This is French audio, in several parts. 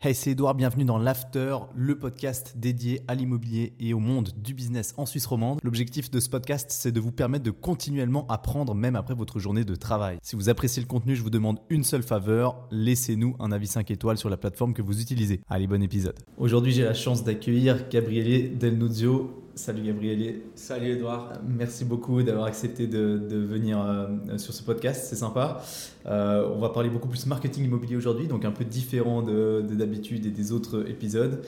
Hey, c'est Edouard, bienvenue dans l'After, le podcast dédié à l'immobilier et au monde du business en Suisse romande. L'objectif de ce podcast, c'est de vous permettre de continuellement apprendre même après votre journée de travail. Si vous appréciez le contenu, je vous demande une seule faveur, laissez-nous un avis 5 étoiles sur la plateforme que vous utilisez. Allez, bon épisode. Aujourd'hui, j'ai la chance d'accueillir Gabriele Del Nuzio. Salut Gabriele. Salut Edouard. Merci beaucoup d'avoir accepté de, de venir euh, sur ce podcast, c'est sympa. Euh, on va parler beaucoup plus marketing immobilier aujourd'hui, donc un peu différent de d'habitude et des autres épisodes.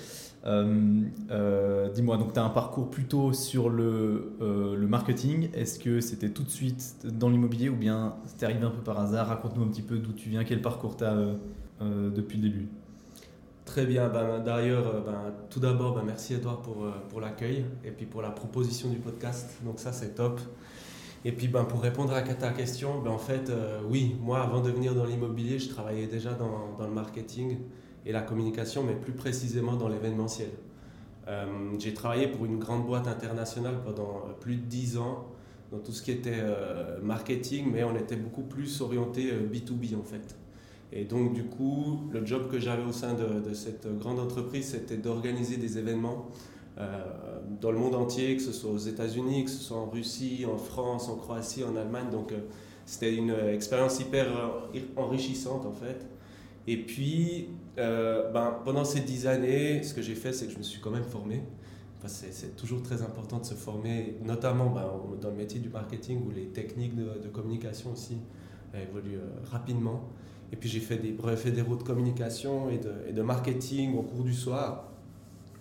Euh, Dis-moi, donc tu as un parcours plutôt sur le, le marketing. Est-ce que c'était tout de suite dans l'immobilier ou bien c'était arrivé un peu par hasard? Raconte-nous un petit peu d'où tu viens, quel parcours tu as depuis le début. Très bien, ben, d'ailleurs, ben, tout d'abord, ben, merci Edouard pour, pour l'accueil et puis pour la proposition du podcast. Donc ça, c'est top. Et puis pour répondre à ta question, en fait, oui, moi, avant de venir dans l'immobilier, je travaillais déjà dans, le marketing et la communication, mais plus précisément dans l'événementiel. Euh, j'ai travaillé pour une grande boîte internationale pendant plus de 10 ans dans tout ce qui était euh, marketing, mais on était beaucoup plus orienté B2B euh, en fait. Et donc du coup, le job que j'avais au sein de, cette grande entreprise, c'était d'organiser des événements dans le monde entier, que ce soit aux États-Unis, que ce soit en Russie, en France, en Croatie, en Allemagne. Donc c'était une expérience hyper enrichissante en fait. Et puis, euh, ben, pendant ces dix années, ce que j'ai fait, c'est que je me suis quand même formé. Enfin, c'est toujours très important de se former, notamment ben, dans le métier du marketing où les techniques de, communication aussi évoluent euh, rapidement. Et puis j'ai fait des brevets fédéraux de communication et de, et de, marketing au cours du soir.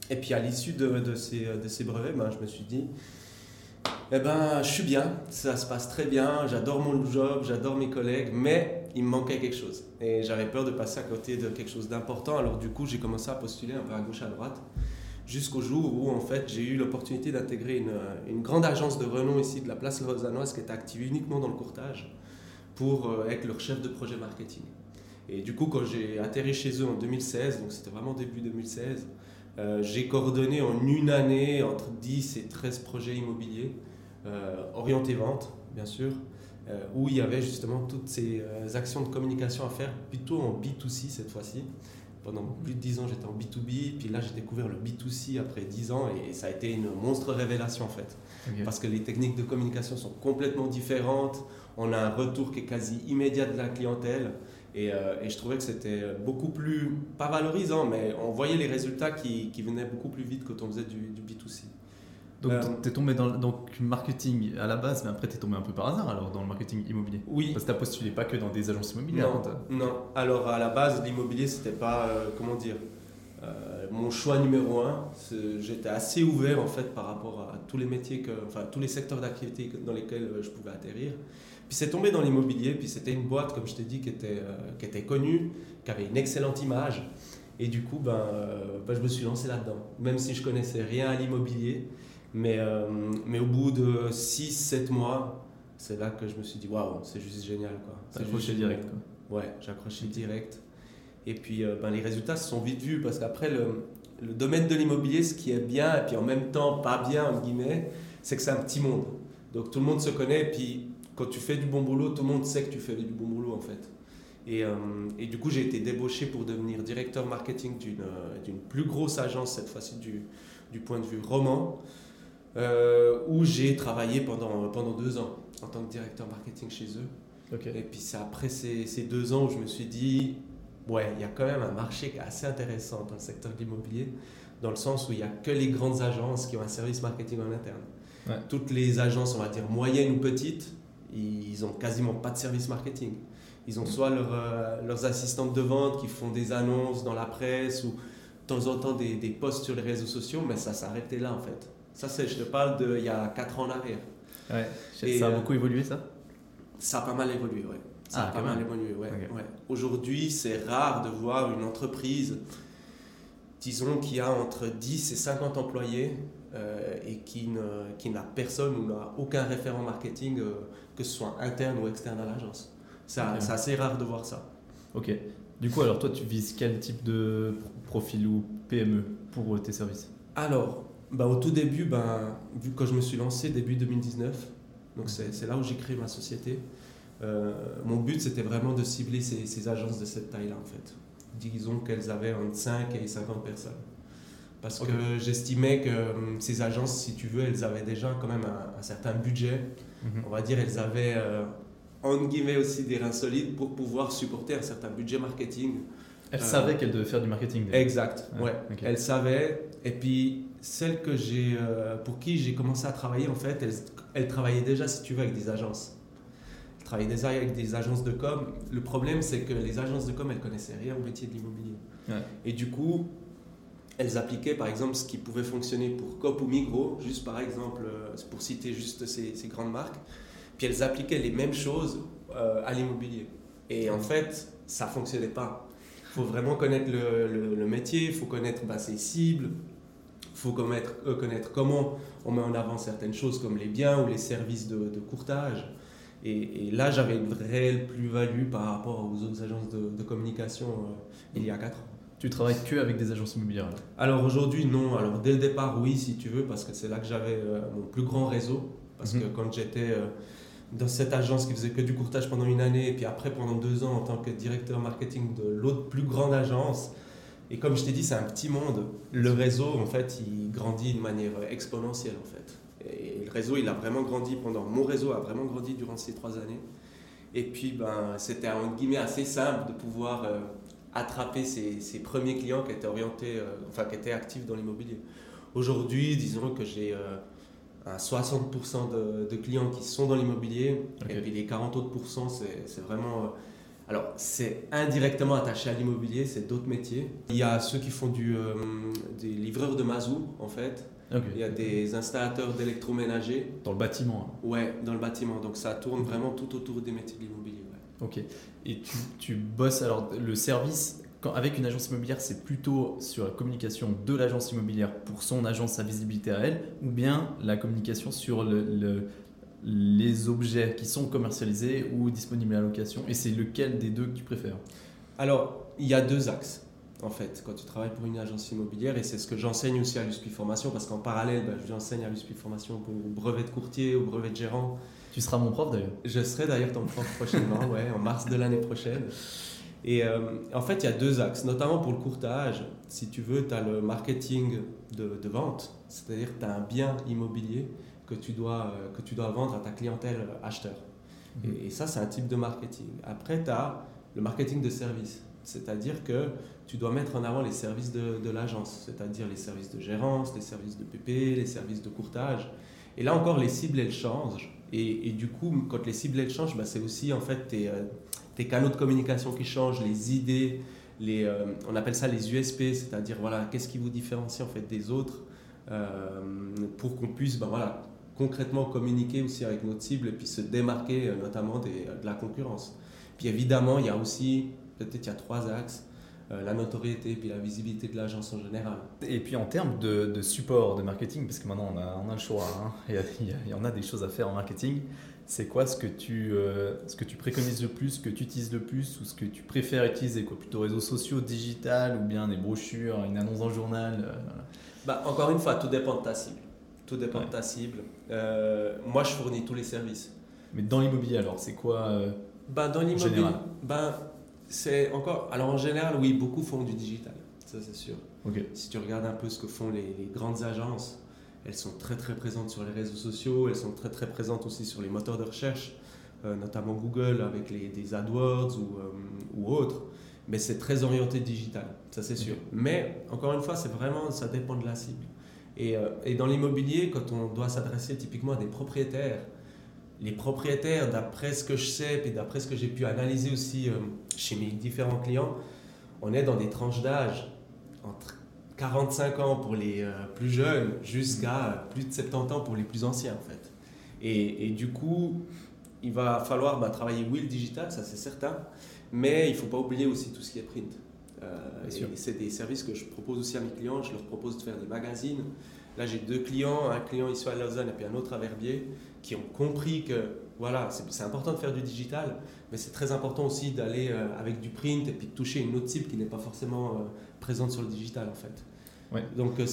Et puis à l'issue de, ces, brevets, ben, je me suis dit, eh ben, je suis bien, ça se passe très bien, j'adore mon job, j'adore mes collègues, mais il me manquait quelque chose. Et j'avais peur de passer à côté de quelque chose d'important. Alors du coup, j'ai commencé à postuler un peu à gauche, à droite, jusqu'au jour où en fait j'ai eu l'opportunité d'intégrer une, une, grande agence de renom ici de la place lausannoise qui était active uniquement dans le courtage pour euh, être leur chef de projet marketing. Et du coup, quand j'ai atterri chez eux en 2016, donc c'était vraiment début 2016, euh, j'ai coordonné en une année entre 10 et 13 projets immobiliers, euh, orientés vente, bien sûr, euh, où il y avait justement toutes ces actions de communication à faire, plutôt en B2C cette fois-ci. Pendant plus de 10 ans, j'étais en B2B, puis là, j'ai découvert le B2C après 10 ans, et ça a été une monstre révélation en fait. Parce que les techniques de communication sont complètement différentes, on a un retour qui est quasi immédiat de la clientèle, et, euh, et je trouvais que c'était beaucoup plus, pas valorisant, mais on voyait les résultats qui, qui venaient beaucoup plus vite quand on faisait du, du B2C. Donc, euh, tu es tombé dans le marketing à la base, mais après, tu es tombé un peu par hasard alors dans le marketing immobilier Oui. Parce que tu postulé pas que dans des agences immobilières. Non, non. alors à la base, l'immobilier, c'était pas, euh, comment dire, euh, mon choix numéro un. J'étais assez ouvert en fait par rapport à tous les métiers, que, enfin tous les secteurs d'activité dans lesquels je pouvais atterrir. Puis c'est tombé dans l'immobilier, puis c'était une boîte, comme je t'ai dit, qui était, qui était connue, qui avait une excellente image. Et du coup, ben, ben je me suis lancé là-dedans, même si je connaissais rien à l'immobilier. Mais, euh, mais au bout de 6-7 mois, c'est là que je me suis dit, waouh, c'est juste génial. T'as accroché direct quoi. Ouais, j'ai accroché direct. Et puis euh, ben, les résultats se sont vite vus parce qu'après, le, le, domaine de l'immobilier, ce qui est bien et puis en même temps pas bien, entre guillemets, c'est que c'est un petit monde. Donc tout le monde se connaît et puis quand tu fais du bon boulot, tout le monde sait que tu fais du bon boulot en fait. Et, euh, et du coup, j'ai été débauché pour devenir directeur marketing d'une plus grosse agence, cette fois-ci du, du point de vue roman. Euh, où j'ai travaillé pendant, pendant deux ans en tant que directeur marketing chez eux. Et puis c'est après ces, ces, deux ans où je me suis dit, ouais, il y a quand même un marché assez intéressant dans le secteur de l'immobilier, dans le sens où il n'y a que les grandes agences qui ont un service marketing en interne. Toutes les agences, on va dire moyennes ou petites, ils ont quasiment pas de service marketing. Ils ont soit euh, leurs assistantes de vente qui font des annonces dans la presse ou de temps en temps des, des posts sur les réseaux sociaux, mais ça s'arrêtait là en fait. Ça, c'est, je te parle d'il y a 4 ans en arrière. Ouais. ça a euh, beaucoup évolué, ça? Ça a pas mal évolué, oui. Ça ah, a pas mal évolué, ouais. ouais. Aujourd'hui, c'est rare de voir une entreprise, disons, qui a entre 10 et 50 employés euh, et qui, ne, qui n'a personne ou n'a aucun référent marketing, euh, que ce soit interne ou externe à l'agence. C'est, c'est assez rare de voir ça. Ok. Du coup, alors toi, tu vises quel type de profil ou PME pour tes services? Alors, bah, Au tout début, bah, vu que je me suis lancé début 2019, donc c'est là où j'ai créé ma société, euh, mon but c'était vraiment de cibler ces, ces, agences de cette taille-là en fait. disons qu'elles avaient entre 5 et 50 personnes. Parce que j'estimais que hum, ces agences, si tu veux, elles avaient déjà quand même un, certain budget. Mhm. On va dire, elles avaient, euh, en guillemets, aussi des reins solides pour pouvoir supporter un certain budget marketing. Elles savaient qu'elles devaient faire du marketing. Exact, ouais. Elles savaient. Et puis, celles que j'ai, pour qui j'ai commencé à travailler, en fait, elles, elles travaillaient déjà, si tu veux, avec des agences travaillais déjà avec des agences de com. Le problème, c'est que les agences de com, elles connaissaient rien au métier de l'immobilier. Et du coup, elles appliquaient par exemple ce qui pouvait fonctionner pour Cop ou Migros, juste par exemple, euh, pour citer juste ces, grandes marques. Puis elles appliquaient les mêmes choses euh, à l'immobilier. Et en fait, ça ne fonctionnait pas. Il faut vraiment connaître le, métier, il faut connaître bah, ses cibles, il faut connaître, euh, connaître comment on met en avant certaines choses comme les biens ou les services de, courtage. Et, là, j'avais une réelle plus-value par rapport aux autres agences de, communication il y a 4 ans. Tu travailles que avec des agences immobilières Alors aujourd'hui, non. Alors dès le départ, oui, si tu veux, parce que c'est là que j'avais euh, mon plus grand réseau. Parce que mhm. quand j'étais euh, dans cette agence qui faisait que du courtage pendant une année, et puis après pendant deux ans en tant que directeur marketing de l'autre plus grande agence, et comme je t'ai dit, c'est un petit monde. Le réseau, en fait, il grandit de manière exponentielle, en fait. Et le réseau, il a vraiment grandi pendant. Mon réseau a vraiment grandi durant ces trois années. Et puis, ben, c'était un guillemets assez simple de pouvoir euh, attraper ces, premiers clients qui étaient orientés, euh, enfin, qui étaient actifs dans l'immobilier. Aujourd'hui, disons que j'ai euh, un 60% de, de, clients qui sont dans l'immobilier. Et puis les 40 autres c'est vraiment. alors, c'est indirectement attaché à l'immobilier, c'est d'autres métiers. Il y a ceux qui font du, des livreurs de mazou, en fait. Il y a des installateurs d'électroménager. Dans le bâtiment hein. Ouais, dans le bâtiment. Donc ça tourne vraiment tout autour des métiers de l'immobilier. Ok. Et tu, tu, bosses, alors le service, avec une agence immobilière, c'est plutôt sur la communication de l'agence immobilière pour son agence, sa visibilité à elle, ou bien la communication sur le, les objets qui sont commercialisés ou disponibles à location Et c'est lequel des deux que tu préfères? Alors, il y a deux axes en fait, quand tu travailles pour une agence immobilière. Et c'est ce que j'enseigne aussi à l'USPI Formation, parce qu'en parallèle, bah, j'enseigne à l'USPI Formation pour brevet de courtier ou brevet de gérant. Tu seras mon prof d'ailleurs Je serai d'ailleurs ton prof prochainement, ouais, en mars de l'année prochaine. Et euh, en fait, il y a deux axes, notamment pour le courtage. Si tu veux, tu as le marketing de, vente, c'est-à-dire tu as un bien immobilier que tu, dois, euh, que tu dois vendre à ta clientèle acheteur. Mhm. Et, et ça, c'est un type de marketing. Après, tu as le marketing de service, c'est-à-dire que tu dois mettre en avant les services de, de l'agence, c'est-à-dire les services de gérance, les services de PP, les services de courtage. Et là encore, les cibles, elles changent. Et, du coup, quand les cibles, elles changent, bah, c'est aussi en fait tes, euh, tes, canaux de communication qui changent, les idées, les, euh, on appelle ça les USP, c'est-à-dire voilà, qu'est-ce qui vous différencie en fait des autres euh, pour qu'on puisse bah, voilà, concrètement communiquer aussi avec notre cible et puis se démarquer notamment de la concurrence. Puis évidemment, il y a aussi, peut-être il y a trois axes. Euh, la notoriété et puis la visibilité de l'agence en général. Et puis en termes de, support, de marketing, parce que maintenant on a, on a le choix, hein, il, y en a des choses à faire en marketing, c'est quoi ce que, tu, euh, ce que tu préconises le plus, ce que tu utilises le plus ou ce que tu préfères utiliser quoi? Plutôt réseaux sociaux, digital ou bien des brochures, une annonce dans le journal euh, bah, Encore une fois, tout dépend de ta cible. Tout dépend de ta cible. moi, je fournis tous les services. Mais dans l'immobilier alors, c'est quoi bah, Dans l'immobilier, bah, c'est encore. Alors en général, oui, beaucoup font du digital, ça c'est sûr. Si tu regardes un peu ce que font les, grandes agences, elles sont très très présentes sur les réseaux sociaux, elles sont très très présentes aussi sur les moteurs de recherche, euh, notamment Google avec les, des AdWords ou, euh, ou autres. Mais c'est très orienté digital, ça c'est sûr. Mais encore une fois, c'est vraiment, ça dépend de la cible. Et, euh, et dans l'immobilier, quand on doit s'adresser typiquement à des propriétaires, les propriétaires, d'après ce que je sais et d'après ce que j'ai pu analyser aussi euh, chez mes différents clients, on est dans des tranches d'âge entre 45 ans pour les euh, plus jeunes jusqu'à plus de 70 ans pour les plus anciens en fait. Et, du coup, il va falloir bah, travailler, oui, le digital, ça c'est certain, mais il ne faut pas oublier aussi tout ce qui est print. Euh, c'est des services que je propose aussi à mes clients, je leur propose de faire des magazines. Là, j'ai deux clients, un client ici à Lausanne et puis un autre à Verbier qui ont compris que voilà, c'est important de faire du digital, mais c'est très important aussi d'aller euh, avec du print et puis de toucher une autre cible qui n'est pas forcément euh, présente sur le digital en fait. Ouais. Donc euh,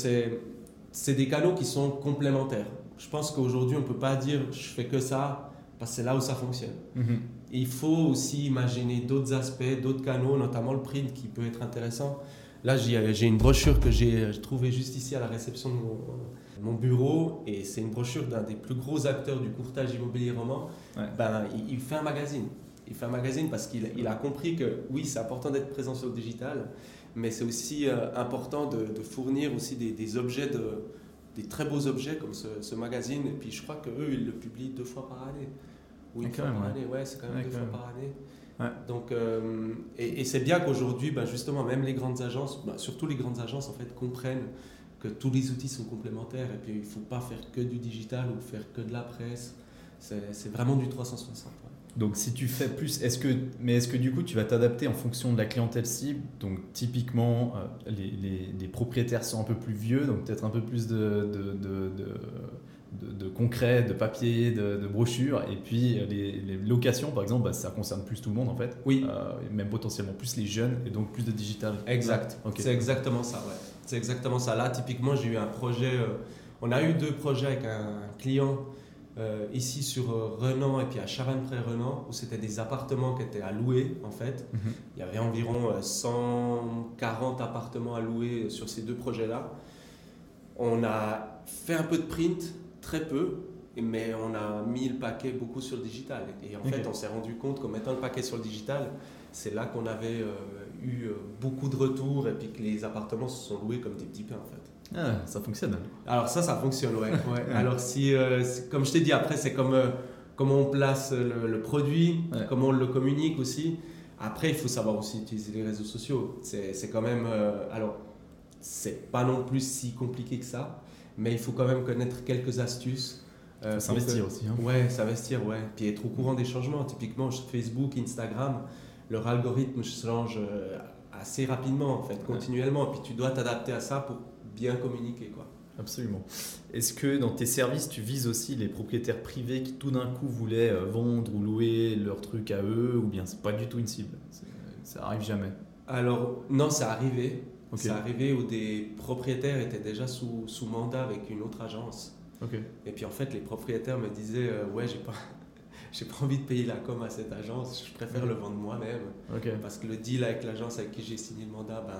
c'est des canaux qui sont complémentaires. Je pense qu'aujourd'hui on ne peut pas dire je fais que ça parce que c'est là où ça fonctionne. Mm-hmm. il faut aussi imaginer d'autres aspects, d'autres canaux, notamment le print qui peut être intéressant. Là, j'ai une brochure que j'ai trouvée juste ici à la réception de mon, bureau et c'est une brochure d'un des plus gros acteurs du courtage immobilier roman. Ben, il, fait un magazine. Il fait un magazine parce qu'il a compris que oui, c'est important d'être présent sur le digital, mais c'est aussi euh, important de, fournir aussi des, objets, de, des très beaux objets comme ce, magazine. Et puis je crois qu'eux, ils le publient deux fois par année. Ou une fois par année, ouais, c'est quand même deux fois par année. Donc, euh, et, c'est bien qu'aujourd'hui, ben justement, même les grandes agences, ben surtout les grandes agences, en fait, comprennent que tous les outils sont complémentaires et puis il ne faut pas faire que du digital ou faire que de la presse. C'est vraiment du 360. Donc si tu fais plus, est-ce que, mais est-ce que du coup tu vas t'adapter en fonction de la clientèle cible? Donc typiquement, euh, les, les, les, propriétaires sont un peu plus vieux, donc peut-être un peu plus de, de, de, de, concret, de papier, de, brochures. Et puis les, locations, par exemple, bah, ça concerne plus tout le monde en fait. Oui. Euh, même potentiellement plus les jeunes et donc plus de digital. Exact. C'est exactement ça. Ouais. C'est exactement ça. Là, typiquement, j'ai eu un projet. Euh, on a eu deux projets avec un client euh, ici sur Renan et puis à Chavannes-près-Renan où c'était des appartements qui étaient à louer en fait. Mhm. Il y avait environ 140 appartements à louer sur ces deux projets-là. On a fait un peu de print très peu, mais on a mis le paquet beaucoup sur le digital. Et en fait, on s'est rendu compte qu'en mettant le paquet sur le digital, c'est là qu'on avait euh, eu euh, beaucoup de retours et puis que les appartements se sont loués comme des petits pains en fait. Ah, ça fonctionne. Alors ça, ça fonctionne, ouais. Alors si, euh, comme je t'ai dit, après c'est comme comment on place le, produit, comment on le communique aussi. Après, il faut savoir aussi utiliser les réseaux sociaux. C'est quand même, alors c'est pas non plus si compliqué que ça mais il faut quand même connaître quelques astuces. Euh, s'investir aussi. Hein. Ouais, s'investir, ouais. Puis être au courant des changements. Typiquement, Facebook, Instagram, leur algorithme change euh, assez rapidement, en fait, continuellement. Et puis tu dois t'adapter à ça pour bien communiquer, quoi. Absolument. Est-ce que dans tes services, tu vises aussi les propriétaires privés qui tout d'un coup voulaient euh, vendre ou louer leur truc à eux, ou bien c'est pas du tout une cible? Ça arrive jamais Alors, non, ça arrivé. C'est arrivé où des propriétaires étaient déjà sous, sous mandat avec une autre agence. Et puis en fait, les propriétaires me disaient euh, Ouais, j'ai pas, j'ai pas envie de payer la com à cette agence, je préfère le vendre moi-même. Parce que le deal avec l'agence avec qui j'ai signé le mandat, ben,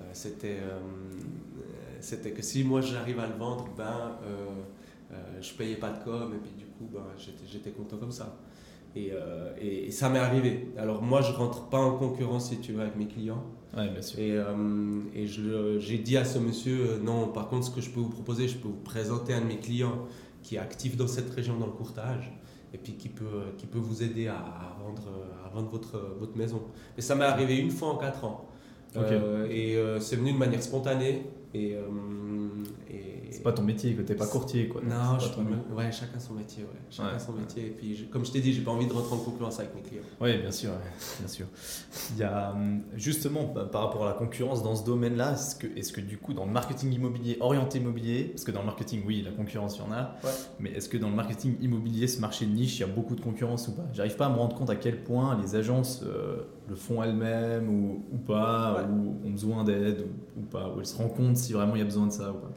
euh, c'était, euh, c'était que si moi j'arrive à le vendre, ben, je payais pas de com et puis du coup, ben, j'étais, j'étais content comme ça. Et, et, et ça m'est arrivé. Alors moi, je rentre pas en concurrence, si tu veux, avec mes clients. Et, euh, et j'ai dit à ce monsieur, euh, non, par contre, ce que je peux vous proposer, je peux vous présenter un de mes clients qui est actif dans cette région dans le courtage et puis qui peut, qui peut vous aider à, vendre, à vendre votre, votre maison. Mais ça m'est arrivé une fois en quatre ans. Euh, et c'est venu de manière spontanée. Et, c'est pas ton métier, que t'es pas courtier, quoi. Non, je ouais, chacun son métier, ouais. Chacun son métier. Et puis, comme je t'ai dit, j'ai pas envie de rentrer en concurrence avec mes clients. Oui, bien sûr, bien sûr. Il y a hum, justement bah, par rapport à la concurrence dans ce domaine-là, est-ce que, est-ce que du coup dans le marketing immobilier orienté immobilier, parce que dans le marketing, oui, la concurrence il y en a, mais est-ce que dans le marketing immobilier, ce marché de niche, il y a beaucoup de concurrence ou pas? J'arrive pas à me rendre compte à quel point les agences euh, le font elles-mêmes ou, ou pas, ou ont besoin d'aide ou, ou, pas, ou elles se rendent compte si vraiment il y a besoin de ça ou pas.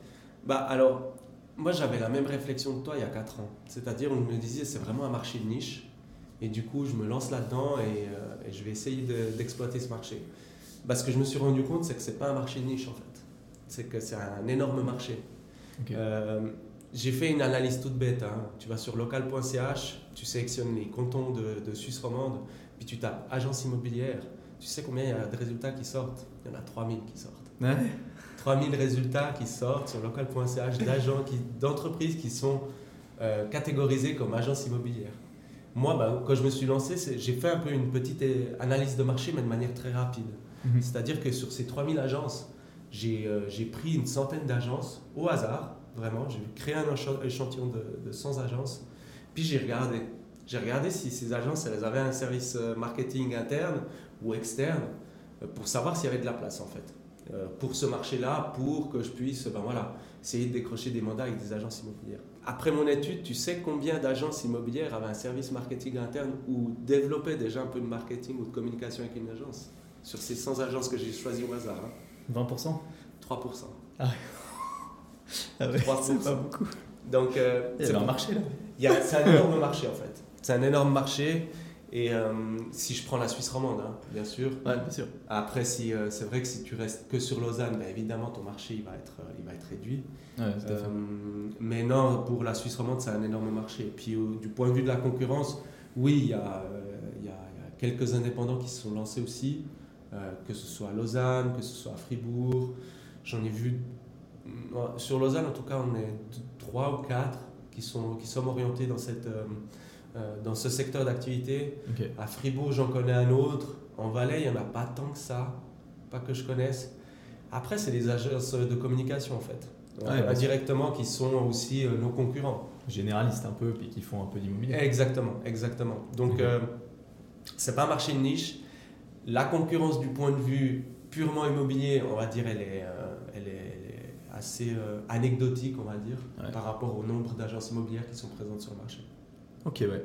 Bah alors, moi j'avais la même réflexion que toi il y a 4 ans. C'est-à-dire, on me disait c'est vraiment un marché de niche. Et du coup, je me lance là-dedans et, euh, je vais essayer d'exploiter ce marché. Bah, ce que je me suis rendu compte, c'est que c'est pas un marché de niche en fait. C'est que c'est un énorme marché. Euh, j'ai fait une analyse toute bête. Hein. Tu vas sur local.ch, tu sélectionnes les cantons de, de Suisse romande, puis tu tapes agence immobilière. Tu sais combien il y a de résultats qui sortent? Il y en a 3000 qui sortent. Ouais. 3000 résultats qui sortent sur local.ch d'agents, d'entreprises qui sont euh, catégorisées comme agences immobilières. Moi, bah, quand je me suis lancé, j'ai fait un peu une petite euh, analyse de marché, mais de manière très rapide. Mhm. C'est-à-dire que sur ces 3000 agences, euh, j'ai pris une centaine d'agences au hasard, vraiment. J'ai créé un échantillon de, de 100 agences, puis j'ai regardé. J'ai regardé si ces agences, elles avaient un service marketing interne ou externe pour savoir s'il y avait de la place en fait. Euh, pour ce marché-là, pour que je puisse ben voilà, essayer de décrocher des mandats avec des agences immobilières. Après mon étude, tu sais combien d'agences immobilières avaient un service marketing interne ou développaient déjà un peu de marketing ou de communication avec une agence? Sur ces 100 agences que j'ai choisies au hasard. 20% 3%. Ah, ah ouais, c'est pas beaucoup. Donc, euh, a un marché là. C'est un énorme marché en fait. C'est un énorme marché. Et euh, si je prends la Suisse romande, hein, bien sûr. Ouais, bien sûr. Après, si, euh, c'est vrai que si tu restes que sur Lausanne, ben, évidemment, ton marché il va être, euh, il va être réduit. Ouais, mais non, pour la Suisse romande, c'est un énorme marché. Et puis, du point de vue de la concurrence, oui, il y, a, il y a- il y a quelques indépendants qui se sont lancés aussi, que ce soit à Lausanne, que ce soit à Fribourg. J'en ai vu. Sur Lausanne, en tout cas, on est trois ou quatre qui, sont, qui sommes orientés dans, cette, euh, dans ce secteur d'activité. À Fribourg, j'en connais un autre. En Valais, il n'y en a pas tant que ça, pas que je connaisse. Après, c'est les agences de communication, en fait. Ouais, Euh, indirectement, qui sont aussi euh, nos concurrents. Généralistes un peu, puis qui font un peu d'immobilier. Exactement, exactement. Donc, Ok. euh, c'est pas un marché de niche. La concurrence du point de vue purement immobilier, on va dire, elle est, elle est, elle est assez euh, anecdotique, on va dire, Ouais. par rapport au nombre d'agences immobilières qui sont présentes sur le marché. Ok, ouais.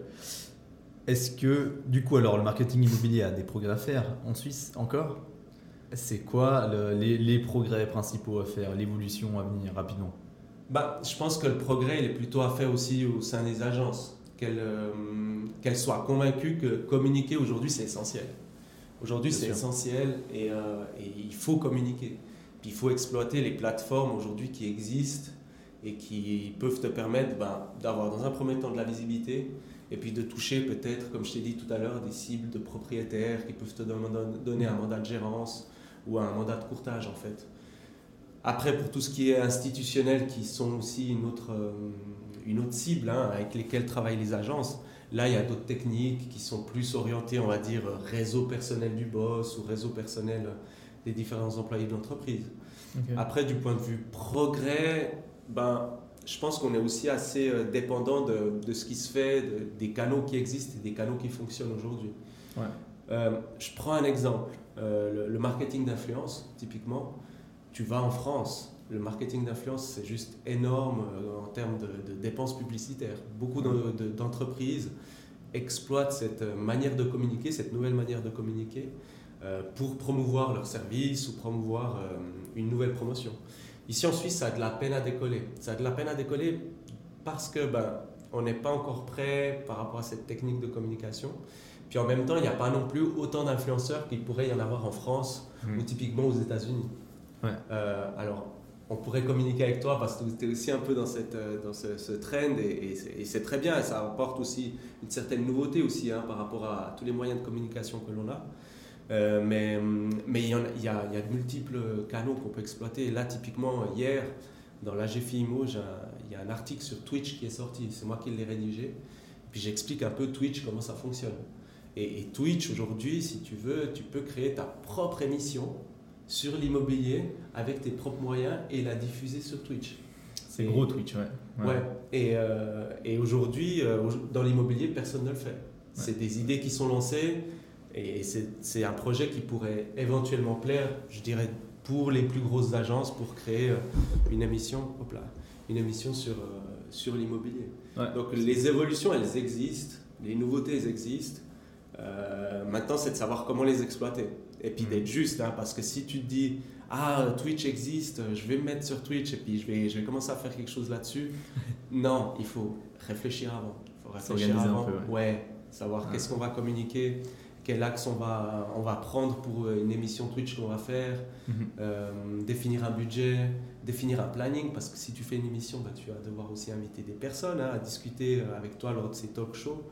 Est-ce que, du coup, alors le marketing immobilier a des progrès à faire en Suisse encore? C'est quoi le- les, les progrès principaux à faire, l'évolution à venir rapidement? Bah, je pense que le progrès il est plutôt à faire aussi au sein des agences. Qu'elles euh, soient convaincues que communiquer aujourd'hui c'est essentiel. Aujourd'hui c'est essentiel et, euh, et il faut communiquer. Puis il faut exploiter les plateformes aujourd'hui qui existent et qui peuvent te permettre ben, d'avoir dans un premier temps de la visibilité et puis de toucher peut-être, comme je t'ai dit tout à l'heure, des cibles de propriétaires qui peuvent te don- donner un mandat de gérance ou un mandat de courtage en fait. Après, pour tout ce qui est institutionnel, qui sont aussi une autre, euh, une autre cible hein, avec lesquelles travaillent les agences, là, il y a d'autres techniques qui sont plus orientées, on va dire, réseau personnel du boss ou réseau personnel des différents employés de l'entreprise. Après, du point de vue progrès, ben, je pense qu'on est aussi assez euh, dépendant de, de ce qui se fait, de- des canaux qui existent et des canaux qui fonctionnent aujourd'hui. Ouais. Euh, je prends un exemple, Euh, le, le marketing d'influence, typiquement. Tu vas en France, le marketing d'influence, c'est juste énorme en termes de, de dépenses publicitaires. Beaucoup de- de- d'entreprises exploitent cette manière de communiquer, cette nouvelle manière de communiquer, euh, pour promouvoir leurs services ou promouvoir une nouvelle promotion. Ici en Suisse, ça a de la peine à décoller. Ça a de la peine à décoller parce que ben, on n'est pas encore prêt par rapport à cette technique de communication. Puis en même temps, il n'y a pas non plus autant d'influenceurs qu'il pourrait y en avoir en France Hmm. ou typiquement aux États-Unis. Ouais. Euh, alors, on pourrait communiquer avec toi parce que tu es aussi un peu dans, cette, euh, dans ce, ce trend et, et c'est- et c'est très bien. Et ça apporte aussi une certaine nouveauté aussi hein, par rapport à tous les moyens de communication que l'on a. Euh, mais mais il y, en a- il y a, il y a de multiples canaux qu'on peut exploiter. Là, typiquement, hier, dans la GFIMO, j'ai un- il y a un article sur Twitch qui est sorti. C'est moi qui l'ai rédigé. Puis j'explique un peu Twitch, comment ça fonctionne. Et, et Twitch, aujourd'hui, si tu veux, tu peux créer ta propre émission sur l'immobilier avec tes propres moyens et la diffuser sur Twitch. C'est gros Twitch, ouais. Ouais. Et, euh, et aujourd'hui, euh, dans l'immobilier, personne ne le fait. C'est des idées qui sont lancées et c'est un projet qui pourrait éventuellement plaire, je dirais, pour les plus grosses agences pour créer euh, une émission, hop là, une émission sur, euh, sur l'immobilier. Ouais. Donc les évolutions, elles existent, les nouveautés, elles existent. Euh, maintenant, c'est de savoir comment les exploiter. Et puis Mhm. d'être juste, hein, parce que si tu te dis, ah, Twitch existe, je vais me mettre sur Twitch et puis je vais, je vais commencer à faire quelque chose là-dessus. non, il faut réfléchir avant. Il faut réfléchir avant. peu, ouais. savoir Ouais. qu'est-ce qu'on va communiquer, quel axe on va, on va prendre pour euh, une émission Twitch qu'on va faire, Mhm. euh, définir un budget, définir un planning, parce que si tu fais une émission, bah, tu vas devoir aussi inviter des personnes hein, à discuter euh, avec toi lors de ces talk shows.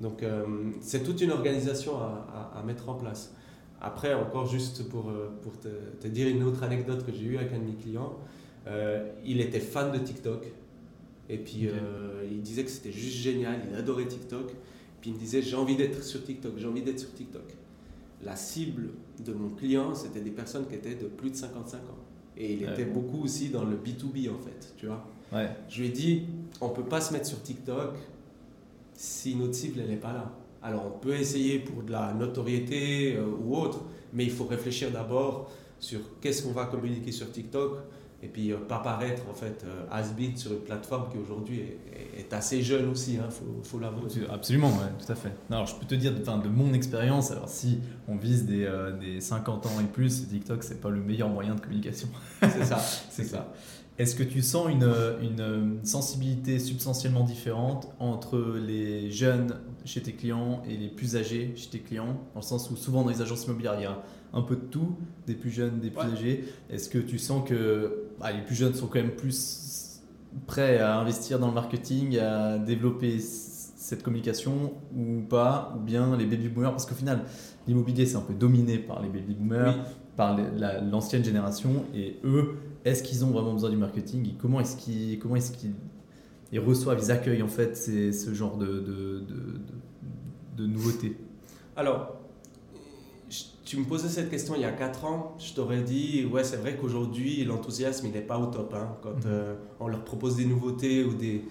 Donc euh, c'est toute une organisation à, à- à mettre en place. Après, encore juste pour, pour te, te dire une autre anecdote que j'ai eue avec un de mes clients, euh, il était fan de TikTok. Et puis il disait que c'était juste génial, il adorait TikTok. Puis il me disait j'ai envie d'être sur TikTok, j'ai envie d'être sur TikTok. La cible de mon client, c'était des personnes qui étaient de plus de 55 ans. Et il Ouais. était beaucoup aussi dans le B2B en fait, tu vois. Ouais. Je lui ai dit, on peut pas se mettre sur TikTok si notre cible elle n'est pas là. Alors on peut essayer pour de la notoriété euh, ou autre, mais il faut réfléchir d'abord sur qu'est-ce qu'on va communiquer sur TikTok et puis euh, pas paraître en fait euh, has-been sur une plateforme qui aujourd'hui est, assez jeune aussi, il faut, faut l'avouer. Absolument, ouais, tout à fait. Alors, je peux te dire, de mon expérience, alors si on vise des, euh, des 50 ans et plus, TikTok, c'est pas le meilleur moyen de communication. C'est ça, c'est ça. Est-ce que tu sens une, une, sensibilité substantiellement différente entre les jeunes chez tes clients et les plus âgés chez tes clients? Dans le sens où souvent dans les agences immobilières, il y a un peu de tout, des plus jeunes, des plus âgés. Est-ce que tu sens que bah, les plus jeunes sont quand même plus prêts à investir dans le marketing, à développer cette communication ou pas? Ou bien les baby boomers? Parce qu'au final, l'immobilier, c'est un peu dominé par les baby boomers, par l'ancienne génération. Et eux, est-ce qu'ils ont vraiment besoin du marketing Comment est-ce qu'ils comment est qu'ils ils reçoivent, ils accueillent en fait ce genre de, de, de, de nouveautés? Alors, tu me posais cette question il y a 4 ans, je t'aurais dit, ouais, c'est vrai qu'aujourd'hui, l'enthousiasme, il n'est pas au top. Hein, quand mhm. euh, on leur propose des nouveautés ou des,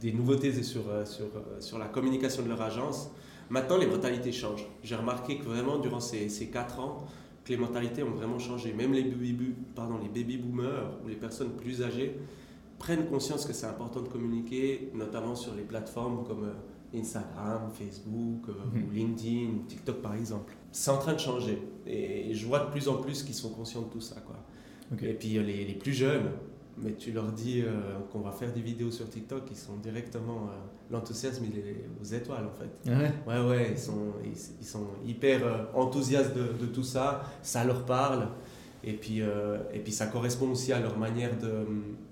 des nouveautés sur, euh, sur, euh, sur la communication de leur agence, maintenant, les mentalités changent. J'ai remarqué que vraiment, durant ces, ces 4 ans, que les mentalités ont vraiment changé. Même les baby, pardon, les baby boomers ou les personnes plus âgées prennent conscience que c'est important de communiquer, notamment sur les plateformes comme euh, Instagram, Facebook, euh, mhm. ou LinkedIn, TikTok par exemple. C'est en train de changer et je vois de plus en plus qu'ils sont conscients de tout ça. Quoi. Et puis les, les, plus jeunes, mais tu leur dis euh, qu'on va faire des vidéos sur TikTok, ils sont directement. Euh, l'enthousiasme, il est aux étoiles en fait. Ah ouais, ouais, ouais, ils sont, ils, sont hyper euh, enthousiastes de, de, tout ça, ça leur parle. Et puis, et puis ça correspond aussi à leur manière de,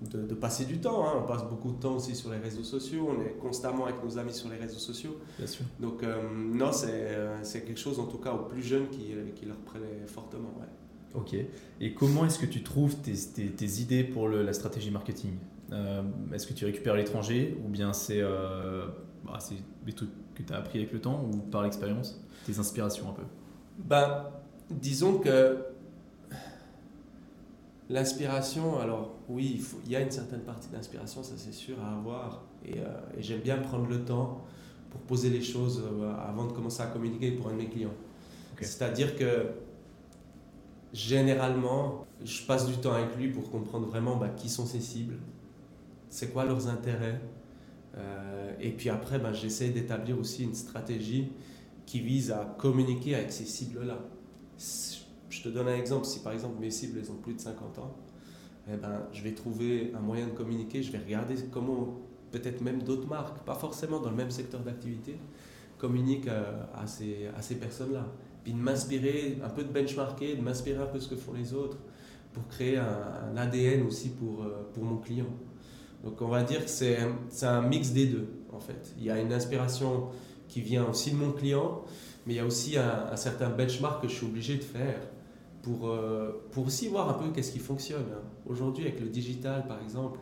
de, de passer du temps. Hein. On passe beaucoup de temps aussi sur les réseaux sociaux, on est constamment avec nos amis sur les réseaux sociaux. Bien sûr. Donc, non, c'est quelque chose en tout cas aux plus jeunes qui, qui leur plaît fortement. Ouais. Ok. Et comment est-ce que tu trouves tes, tes, idées pour le, la stratégie marketing euh, Est-ce que tu récupères à l'étranger ou bien c'est euh, bah, des trucs que tu as appris avec le temps ou par l'expérience Tes inspirations un peu? Ben, Disons que l'inspiration, alors oui, il, y a une certaine partie d'inspiration, ça c'est sûr à avoir. Et, euh, j'aime bien prendre le temps pour poser les choses avant de commencer à communiquer pour un de mes clients. C'est-à-dire que généralement, je passe du temps avec lui pour comprendre vraiment bah, qui sont ses cibles, c'est quoi leurs intérêts. Euh, et puis après, bah, j'essaie d'établir aussi une stratégie qui vise à communiquer avec ces cibles-là. Je te donne un exemple. Si par exemple mes cibles ont plus de 50 ans, eh ben, je vais trouver un moyen de communiquer. Je vais regarder comment peut-être même d'autres marques, pas forcément dans le même secteur d'activité, communiquent euh, à ces personnes-là puis de m'inspirer, un peu de benchmarker, de m'inspirer un peu ce que font les autres pour créer un, ADN aussi pour, euh, pour mon client. Donc on va dire que c'est un mix des deux en fait. Il y a une inspiration qui vient aussi de mon client, mais il y a aussi un, certain benchmark que je suis obligé de faire pour, euh, pour aussi voir un peu qu'est-ce qui fonctionne. Aujourd'hui avec le digital par exemple,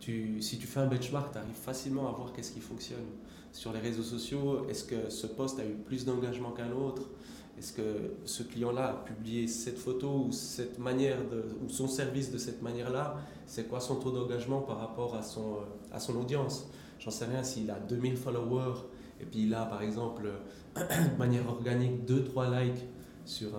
tu, si tu fais un benchmark, tu arrives facilement à voir qu'est-ce qui fonctionne. Sur les réseaux sociaux, est-ce que ce poste a eu plus d'engagement qu'un autre? Est-ce que ce client-là a publié cette photo ou, cette manière de, ou son service de cette manière-là? C'est quoi son taux d'engagement par rapport à son, euh, à son audience? J'en sais rien, s'il a 2000 followers et puis il a par exemple de manière organique 2-3 likes sur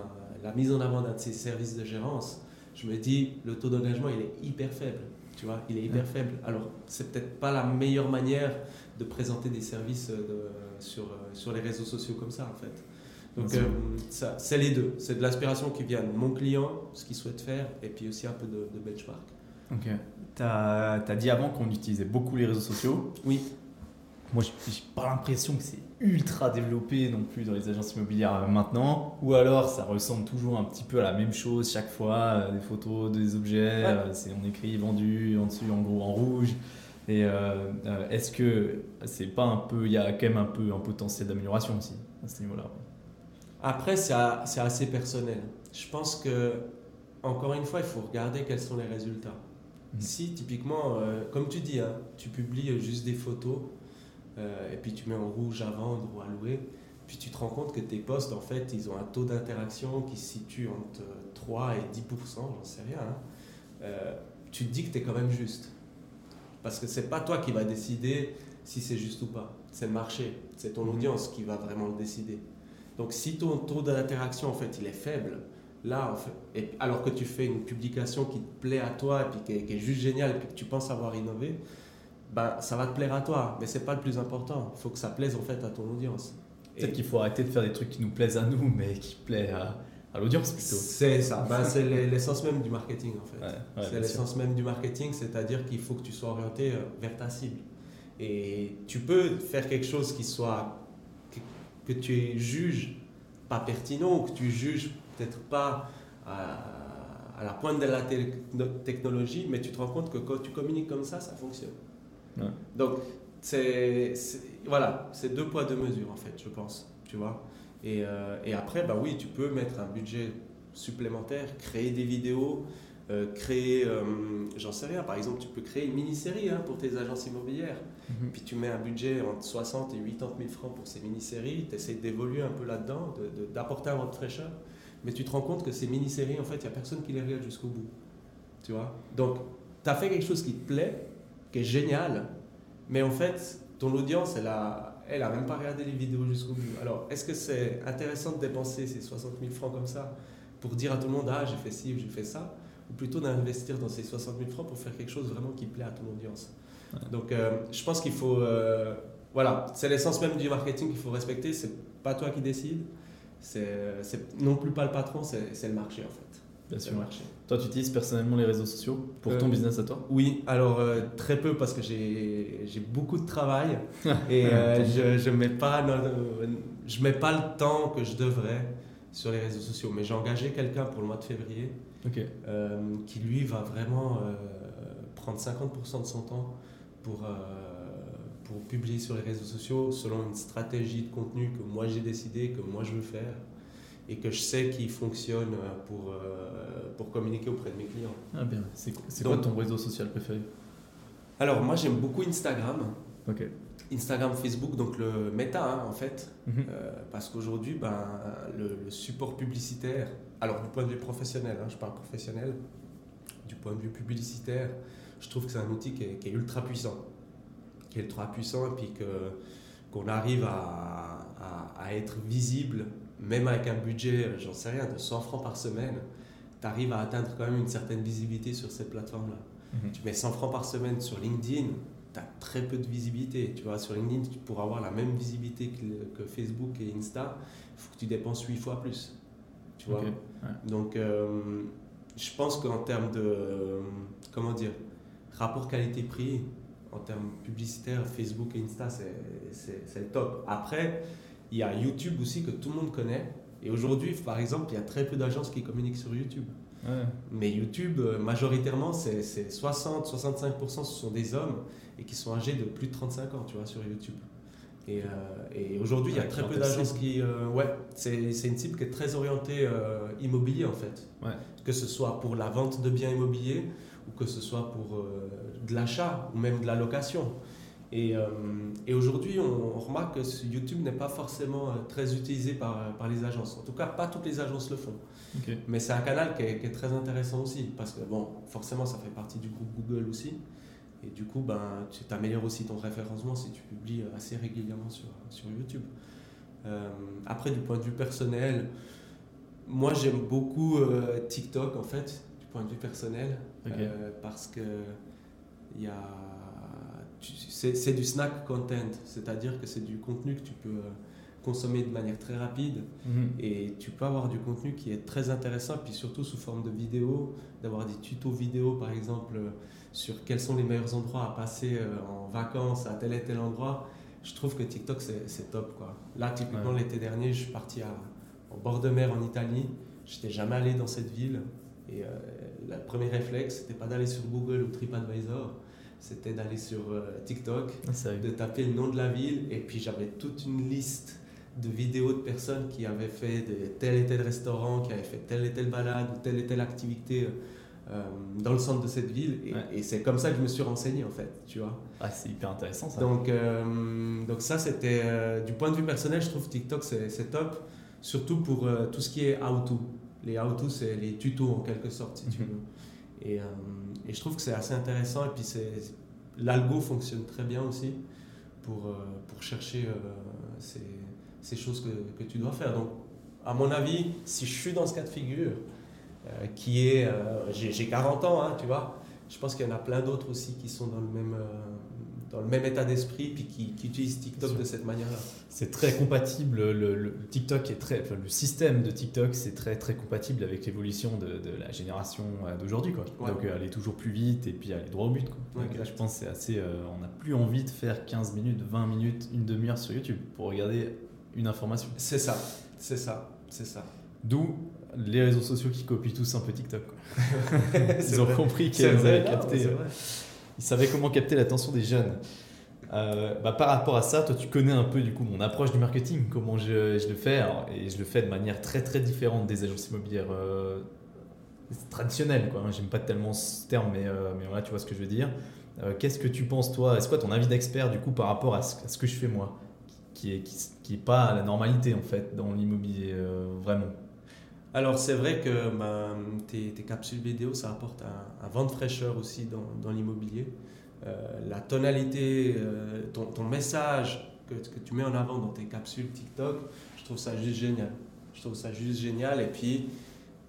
la mise en avant d'un de ses services de gérance, je me dis le taux d'engagement il est hyper faible. Tu vois, il est hyper faible. Alors, c'est peut-être pas la meilleure manière de présenter des services de, sur, euh, sur les réseaux sociaux comme ça en fait. Donc, euh, c'est les deux. C'est de l'inspiration qui vient de mon client, ce qu'il souhaite faire, et puis aussi un peu de, benchmark. Ok. Tu as, as, dit avant qu'on utilisait beaucoup les réseaux sociaux. Oui. Moi, j'ai pas l'impression que c'est ultra développé non plus dans les agences immobilières euh, maintenant. Ou alors, ça ressemble toujours un petit peu à la même chose chaque fois. Euh, des photos, des objets, c'est on écrit vendu en dessus en gros en rouge. Et est-ce que c'est pas un peu, il y a quand même un peu un potentiel d'amélioration aussi à ce niveau-là? Après, c'est assez personnel. Je pense que, encore une fois, il faut regarder quels sont les résultats. Mm. Si, typiquement, euh, comme tu dis, hein, tu publies juste des photos euh, et puis tu mets en rouge à vendre ou à louer, puis tu te rends compte que tes posts, en fait, ils ont un taux d'interaction qui se situe entre 3 et 10%, j'en sais rien. Hein. Euh, tu te dis que tu es quand même juste. Parce que c'est pas toi qui va décider si c'est juste ou pas. C'est le marché, c'est ton mm. audience qui va vraiment le décider. Donc si ton taux d'interaction en fait il est faible, là et alors que tu fais une publication qui te plaît à toi et puis qui est, juste géniale et puis que tu penses avoir innové, ben, ça va te plaire à toi, mais c'est pas le plus important. Il faut que ça plaise en fait à ton audience. Peut-être qu'il faut arrêter de faire des trucs qui nous plaisent à nous, mais qui plaisent à l'audience plutôt. C'est ça, ben, c'est l'essence même du marketing en fait. Ouais, ouais, c'est l'essence même du marketing, c'est-à-dire qu'il faut que tu sois orienté euh, vers ta cible. Et tu peux faire quelque chose qui soit que, que tu juges pas pertinent ou que tu juges peut-être pas à, à la pointe de la technologie, mais tu te rends compte que quand tu communiques comme ça, ça fonctionne. Ouais. Donc c'est- voilà, c'est deux poids deux mesures en fait, je pense, tu vois. Et, euh, et après, bah oui, tu peux mettre un budget supplémentaire, créer des vidéos, euh, créer, euh, j'en sais rien, par exemple, tu peux créer une mini-série hein, pour tes agences immobilières. Mhm. Puis tu mets un budget entre 60 et 80 000 francs pour ces mini-séries, tu essaies d'évoluer un peu là-dedans, de- de- d'apporter un de fraîcheur, mais tu te rends compte que ces mini-séries, en fait, il n'y a personne qui les regarde jusqu'au bout. Tu vois? Donc, tu as fait quelque chose qui te plaît, qui est génial, mais en fait, ton audience, elle a, elle a même pas regardé les vidéos jusqu'au bout. Alors, est-ce que c'est intéressant de dépenser ces 60 000 francs comme ça pour dire à tout le monde, ah, j'ai fait ci ou j'ai fait ça, ou plutôt d'investir dans ces 60 000 francs pour faire quelque chose vraiment qui plaît à ton audience? Donc, euh, je pense qu'il faut. euh, voilà, c'est l'essence même du marketing qu'il faut respecter. C'est pas toi qui décides. C'est non plus pas le patron, c'est le marché en fait. Bien sûr. le marché. Toi, tu utilises personnellement les réseaux sociaux pour ton Euh, business à toi? Oui, alors euh, très peu parce que j'ai beaucoup de travail et euh, je je mets pas je mets pas le temps que je devrais sur les réseaux sociaux. Mais j'ai engagé quelqu'un pour le mois de février qui lui va vraiment prendre 50% de son temps pour, pour publier sur les réseaux sociaux selon une stratégie de contenu que moi j'ai décidé, que moi je veux faire et que je sais qui fonctionne euh, pour, euh, pour communiquer auprès de mes clients. Ah bien. C'est quoi ton réseau social préféré? Alors moi j'aime beaucoup Instagram, Ok. Instagram, Facebook, donc le méta hein, en fait, Mhm. Euh, parce qu'aujourd'hui ben, le, le support publicitaire, alors du point de vue professionnel, hein, je parle professionnel, du point de vue publicitaire, je trouve que c'est un outil qui est, qui est ultra puissant, qui est ultra puissant et puis que qu'on arrive à, à- à être visible, même avec un budget, j'en sais rien, de 100 francs par semaine, tu arrives à atteindre quand même une certaine visibilité sur cette plateforme-là. Mhm. Tu mets 100 francs par semaine sur LinkedIn, tu as très peu de visibilité. Tu vois, sur LinkedIn, pourras avoir la même visibilité que, Facebook et Insta, il faut que tu dépenses 8 fois plus. Tu vois? Ouais. Donc, euh, je pense qu'en termes de, euh, comment dire, rapport qualité-prix, en termes publicitaires, Facebook et Insta, c'est le top. Après, il y a YouTube aussi que tout le monde connaît. Et aujourd'hui, par exemple, il y a très peu d'agences qui communiquent sur YouTube. Ouais. Mais YouTube, euh, majoritairement, c'est c'est 60-65% ce sont des hommes et qui sont âgés de plus de 35 ans, tu vois, sur YouTube. Et, euh, et aujourd'hui, il y a très peu d'agences qui... euh, ouais, c'est c'est une cible qui est très orientée euh, immobilier, en fait. Ouais. Que ce soit pour la vente de biens immobiliers ou que ce soit pour euh, de l'achat ou même de la location. Et, euh, et aujourd'hui, on, on remarque que ce YouTube n'est pas forcément euh, très utilisé par, par les agences. En tout cas, pas toutes les agences le font. Mais c'est un canal qui est, qui est très intéressant aussi, parce que bon, forcément, ça fait partie du groupe Google aussi. Et du coup, ben, tu améliores aussi ton référencement si tu publies assez régulièrement sur, sur YouTube. Euh, après, du point de vue personnel, moi j'aime beaucoup euh, TikTok en fait, du point de vue personnel, euh, parce que il y a, c'est du snack content, c'est-à-dire que c'est du contenu que tu peux euh, consommer de manière très rapide. Mhm. Et tu peux avoir du contenu qui est très intéressant, puis surtout sous forme de vidéo, d'avoir des tutos vidéo par exemple euh, sur quels sont les meilleurs endroits à passer euh, en vacances à tel et tel endroit. Je trouve que TikTok c'est c'est top quoi. Là typiquement Ouais. l'été dernier je suis parti à, en bord de mer en Italie. J'étais jamais allé dans cette ville et euh, le premier réflexe c'était pas d'aller sur Google ou TripAdvisor, c'était d'aller sur euh, TikTok Ah, de taper le nom de la ville et puis j'avais toute une liste de vidéos de personnes qui avaient fait de tel et tel restaurant, qui avaient fait telle et telle balade ou telle et telle activité euh, dans le centre de cette ville et, Ouais. et c'est comme ça que je me suis renseigné en fait, tu vois. Ah, c'est hyper intéressant ça. Donc, euh, donc ça c'était euh, du point de vue personnel, je trouve TikTok c'est top, surtout pour euh, tout ce qui est how-to. Les how-to c'est les tutos en quelque sorte si tu Mhm. veux. Et, euh, et je trouve que c'est assez intéressant et puis l'algo fonctionne très bien aussi pour, euh, pour chercher euh, ces, ces choses que, que tu dois faire. Donc à mon avis, si je suis dans ce cas de figure, euh, qui est, j'ai j'ai 40 ans, hein, tu vois, je pense qu'il y en a plein d'autres aussi qui sont dans le même, dans le même état d'esprit puis qui, qui utilisent TikTok de cette manière-là. C'est très compatible. Le, le, TikTok est très, enfin, le système de TikTok, c'est très très compatible avec l'évolution de, de, la génération euh, d'aujourd'hui. Quoi. Donc euh, aller toujours plus vite et puis aller droit au but. Quoi. Donc là, je pense c'est assez. Euh, on n'a plus envie de faire 15 minutes, 20 minutes, une demi-heure sur YouTube pour regarder une information. C'est ça, c'est ça, c'est ça. D'où les réseaux sociaux qui copient tous un peu TikTok. Ils ont compris qu'ils avaient capté. Ils savaient comment capter l'attention des jeunes. Euh, bah, par rapport à ça, toi, tu connais un peu du coup mon approche du marketing, comment je, le fais, et je le fais de manière très très différente des agences immobilières euh, traditionnelles. Quoi. Hein. J'aime pas tellement ce terme, mais, euh, mais voilà, tu vois ce que je veux dire. Qu'est-ce que tu penses toi? Est-ce quoi ton avis d'expert du coup par rapport à ce, que je fais moi, qui est qui, qui est pas la normalité en fait dans l'immobilier vraiment? Alors c'est vrai que ben, tes, capsules vidéo, ça apporte un, vent de fraîcheur aussi dans, l'immobilier. Euh, la tonalité, euh, ton, message que, que, tu mets en avant dans tes capsules TikTok, je trouve ça juste génial. Je trouve ça juste génial. Et puis,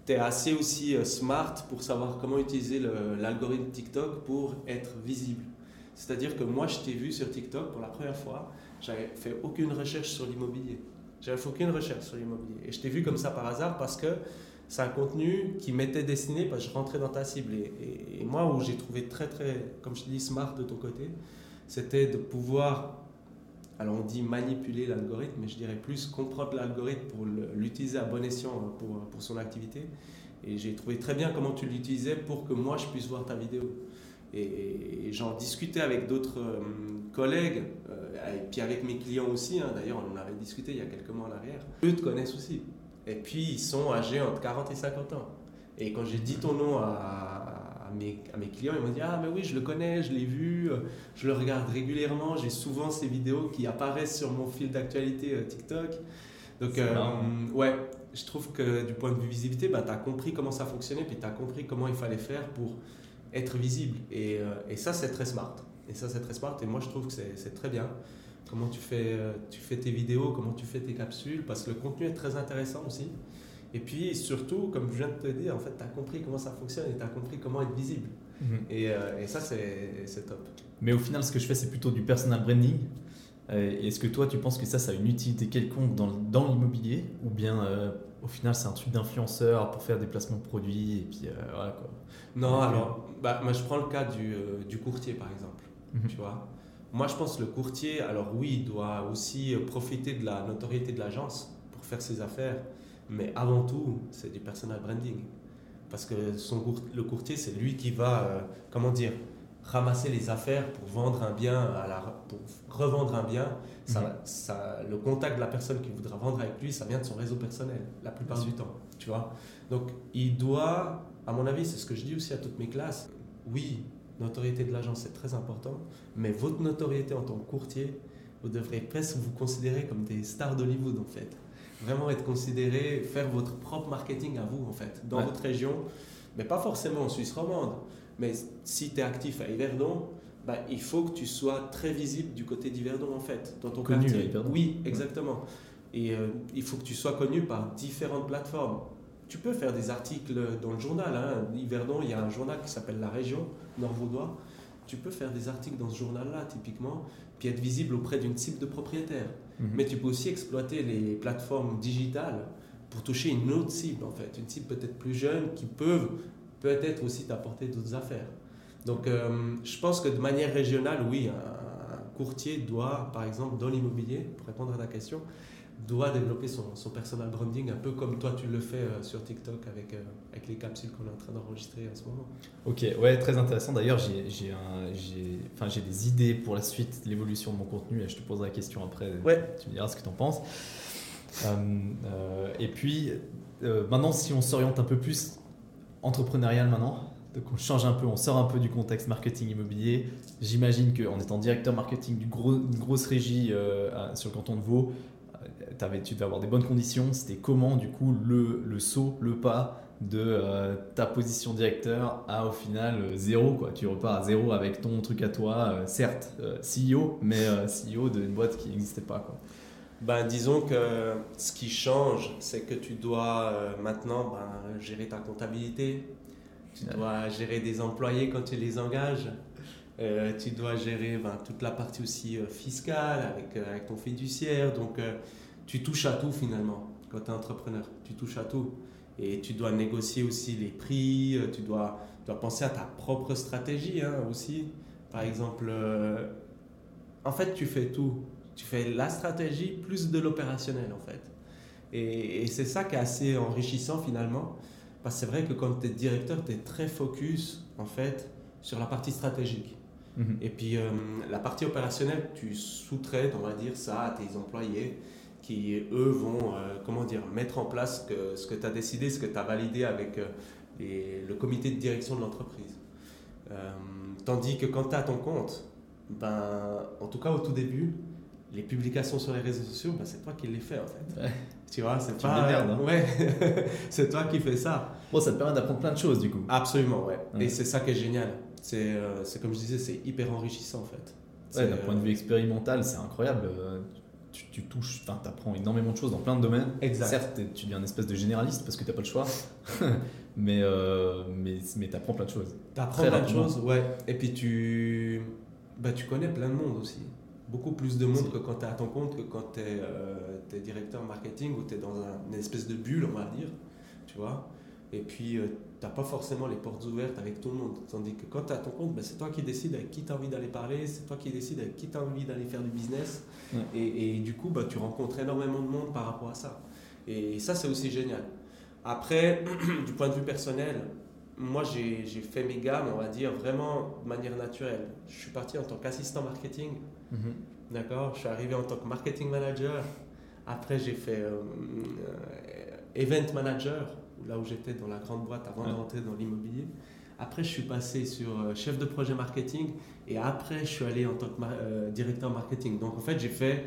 tu es assez aussi euh, smart pour savoir comment utiliser l'algorithme TikTok pour être visible. C'est-à-dire que moi, je t'ai vu sur TikTok pour la première fois, j'avais fait aucune recherche sur l'immobilier. J'avais fait aucune recherche sur l'immobilier. Et je t'ai vu comme ça par hasard parce que c'est un contenu qui m'était destiné parce que je rentrais dans ta cible. Et, moi, où j'ai trouvé très, très, comme je te dis, smart de ton côté, c'était de pouvoir, alors on dit manipuler l'algorithme, mais je dirais plus comprendre l'algorithme pour l'utiliser à bon escient pour, pour son activité. Et j'ai trouvé très bien comment tu l'utilisais pour que moi, je puisse voir ta vidéo. Et, j'en discutais avec d'autres euh, collègues, euh, et puis avec mes clients aussi, hein. d'ailleurs on en avait discuté il y a quelques mois en arrière. Eux te connaissent aussi. Et puis ils sont âgés entre 40 et 50 ans. Et quand j'ai dit ton nom à, mes, à mes, clients, ils m'ont dit Ah, mais oui, je le connais, je l'ai vu, euh, je le regarde régulièrement, j'ai souvent ces vidéos qui apparaissent sur mon fil d'actualité TikTok. Donc, ouais, je trouve que du point de vue visibilité, bah, tu as compris comment ça fonctionnait, puis tu as compris comment il fallait faire pour être visible. Et, euh, et ça, c'est très smart. Et ça, c'est très smart. Et moi, je trouve que c'est très bien. Comment tu fais, euh, tu fais tes vidéos, comment tu fais tes capsules, parce que le contenu est très intéressant aussi. Et puis surtout, comme je viens de te dire, en fait, tu as compris comment ça fonctionne et tu as compris comment être visible. Mhm. Et, euh, et, ça, c'est top. Mais au final, ce que je fais, c'est plutôt du personal branding. Est-ce que toi, tu penses que ça, ça a une utilité quelconque dans, dans l'immobilier Ou bien, au final, c'est un truc d'influenceur pour faire des placements de produits et puis voilà quoi. Non, alors, bah, moi je prends le cas du, euh, du courtier par exemple. Mhm. Tu vois Moi je pense que le courtier, alors oui, il doit aussi profiter de la notoriété de l'agence pour faire ses affaires, mais avant tout, c'est du personal branding. Parce que son, le courtier, c'est lui qui va, euh, comment dire, ramasser les affaires pour vendre un bien, à la, pour revendre un bien. Ça, mhm. ça, le contact de la personne qui voudra vendre avec lui, ça vient de son réseau personnel, la plupart du temps. Tu vois Donc, il doit à mon avis, c'est ce que je dis aussi à toutes mes classes. Oui, notoriété de l'agence, c'est très important, mais votre notoriété en tant que courtier, vous devrez presque vous considérer comme des stars d'Hollywood en fait. Vraiment être considéré, faire votre propre marketing à vous en fait, dans votre région, mais pas forcément en Suisse romande. Mais si tu es actif à Yverdon, bah, il faut que tu sois très visible du côté d'Yverdon en fait, dans ton connu quartier. Oui, exactement. Et euh, il faut que tu sois connu par différentes plateformes tu peux faire des articles dans le journal. Hein. Yverdon, il y a un journal qui s'appelle La Région, Nord-Vaudois. Tu peux faire des articles dans ce journal-là, typiquement, puis être visible auprès d'une cible de propriétaires. Mhm. Mais tu peux aussi exploiter les plateformes digitales pour toucher une autre cible, en fait. Une cible peut-être plus jeune qui peuvent peut-être aussi t'apporter d'autres affaires. Donc, euh, je pense que de manière régionale, oui, un courtier doit, par exemple, dans l'immobilier, pour répondre à ta question, doit développer son, son, personal branding un peu comme toi tu le fais euh, sur TikTok avec, euh, avec les capsules qu'on est en train d'enregistrer en ce moment. Ok, ouais, très intéressant. D'ailleurs, j'ai des idées pour la suite, l'évolution de mon contenu et je te poserai la question après. Ouais. Tu me diras ce que tu en penses. Euh, et puis, maintenant, si on s'oriente un peu plus entrepreneurial maintenant, donc on change un peu, on sort un peu du contexte marketing immobilier. J'imagine qu'en étant directeur marketing d'une grosse régie sur le canton de Vaud, tu devais avoir des bonnes conditions. C'était comment, du coup, le, le saut, le pas de euh, ta position directeur à au final euh, zéro quoi. Tu repars à zéro avec ton truc à toi, euh, certes CEO, mais CEO d'une boîte qui n'existait pas quoi. Ben, disons que ce qui change, c'est que tu dois maintenant ben, gérer ta comptabilité, tu dois gérer des employés quand tu les engages, Euh, tu dois gérer ben, toute la partie aussi euh, fiscale avec, euh, avec ton fiduciaire. Donc, euh, tu touches à tout finalement quand tu es entrepreneur. Tu touches à tout. Et tu dois négocier aussi les prix. euh, Tu dois, tu dois penser à ta propre stratégie hein, aussi. Par exemple, euh, en fait, tu fais tout. Tu fais la stratégie plus de l'opérationnel en fait. Et, et c'est ça qui est assez enrichissant finalement. Parce que c'est vrai que quand tu es directeur, tu es très focus en fait sur la partie stratégique. Mhm. Et puis euh, la partie opérationnelle, tu sous-traites, on va dire, ça à tes employés qui, eux, vont, euh, comment dire, mettre en place que, ce que tu as décidé, ce que tu as validé avec euh, les- le comité de direction de l'entreprise. Tandis que quand tu as ton compte, ben, en tout cas au tout début, les publications sur les réseaux sociaux, ben, c'est toi qui les fais en fait. Ouais. Tu vois, c'est Tu pas. me démerdes, hein. Ouais, c'est toi qui fais ça. Bon, ça te permet d'apprendre plein de choses du coup. Absolument, ouais. Ouais. Et c'est ça qui est génial. C'est euh, comme je disais, c'est hyper enrichissant en fait. Ouais, d'un point de euh, vue expérimental, c'est incroyable. Euh, Tu, tu touches, enfin, tu apprends énormément de choses dans plein de domaines. Exact. Certes, t'es- tu deviens une espèce de généraliste parce que tu n'as pas le choix, mais, euh, mais, mais tu apprends plein de choses. T'apprends Très plein de choses, ouais. Et puis tu, bah, tu connais plein de monde aussi. Beaucoup plus de monde que quand tu es à ton compte, que quand tu es, directeur marketing ou tu es dans un- une espèce de bulle, on va dire. Tu vois Et puis, tu n'as pas forcément les portes ouvertes avec tout le monde. Tandis que quand tu es à ton compte, bah, c'est toi qui décides avec qui tu as envie d'aller parler, c'est toi qui décides avec qui tu as envie d'aller faire du business. Ouais. Et, et du coup, bah, tu rencontres énormément de monde par rapport à ça. Et ça, c'est aussi génial. Après, du point de vue personnel, moi, j'ai j'ai fait mes gammes, on va dire, vraiment de manière naturelle. Je suis parti en tant qu'assistant marketing, d'accord Je suis arrivé en tant que marketing manager. Après, j'ai fait euh, euh, event manager, là où j'étais dans la grande boîte avant Ouais. de rentrer dans l'immobilier. Après, je suis passé sur euh, chef de projet marketing et après, je suis allé en tant que directeur marketing. Donc, en fait, j'ai fait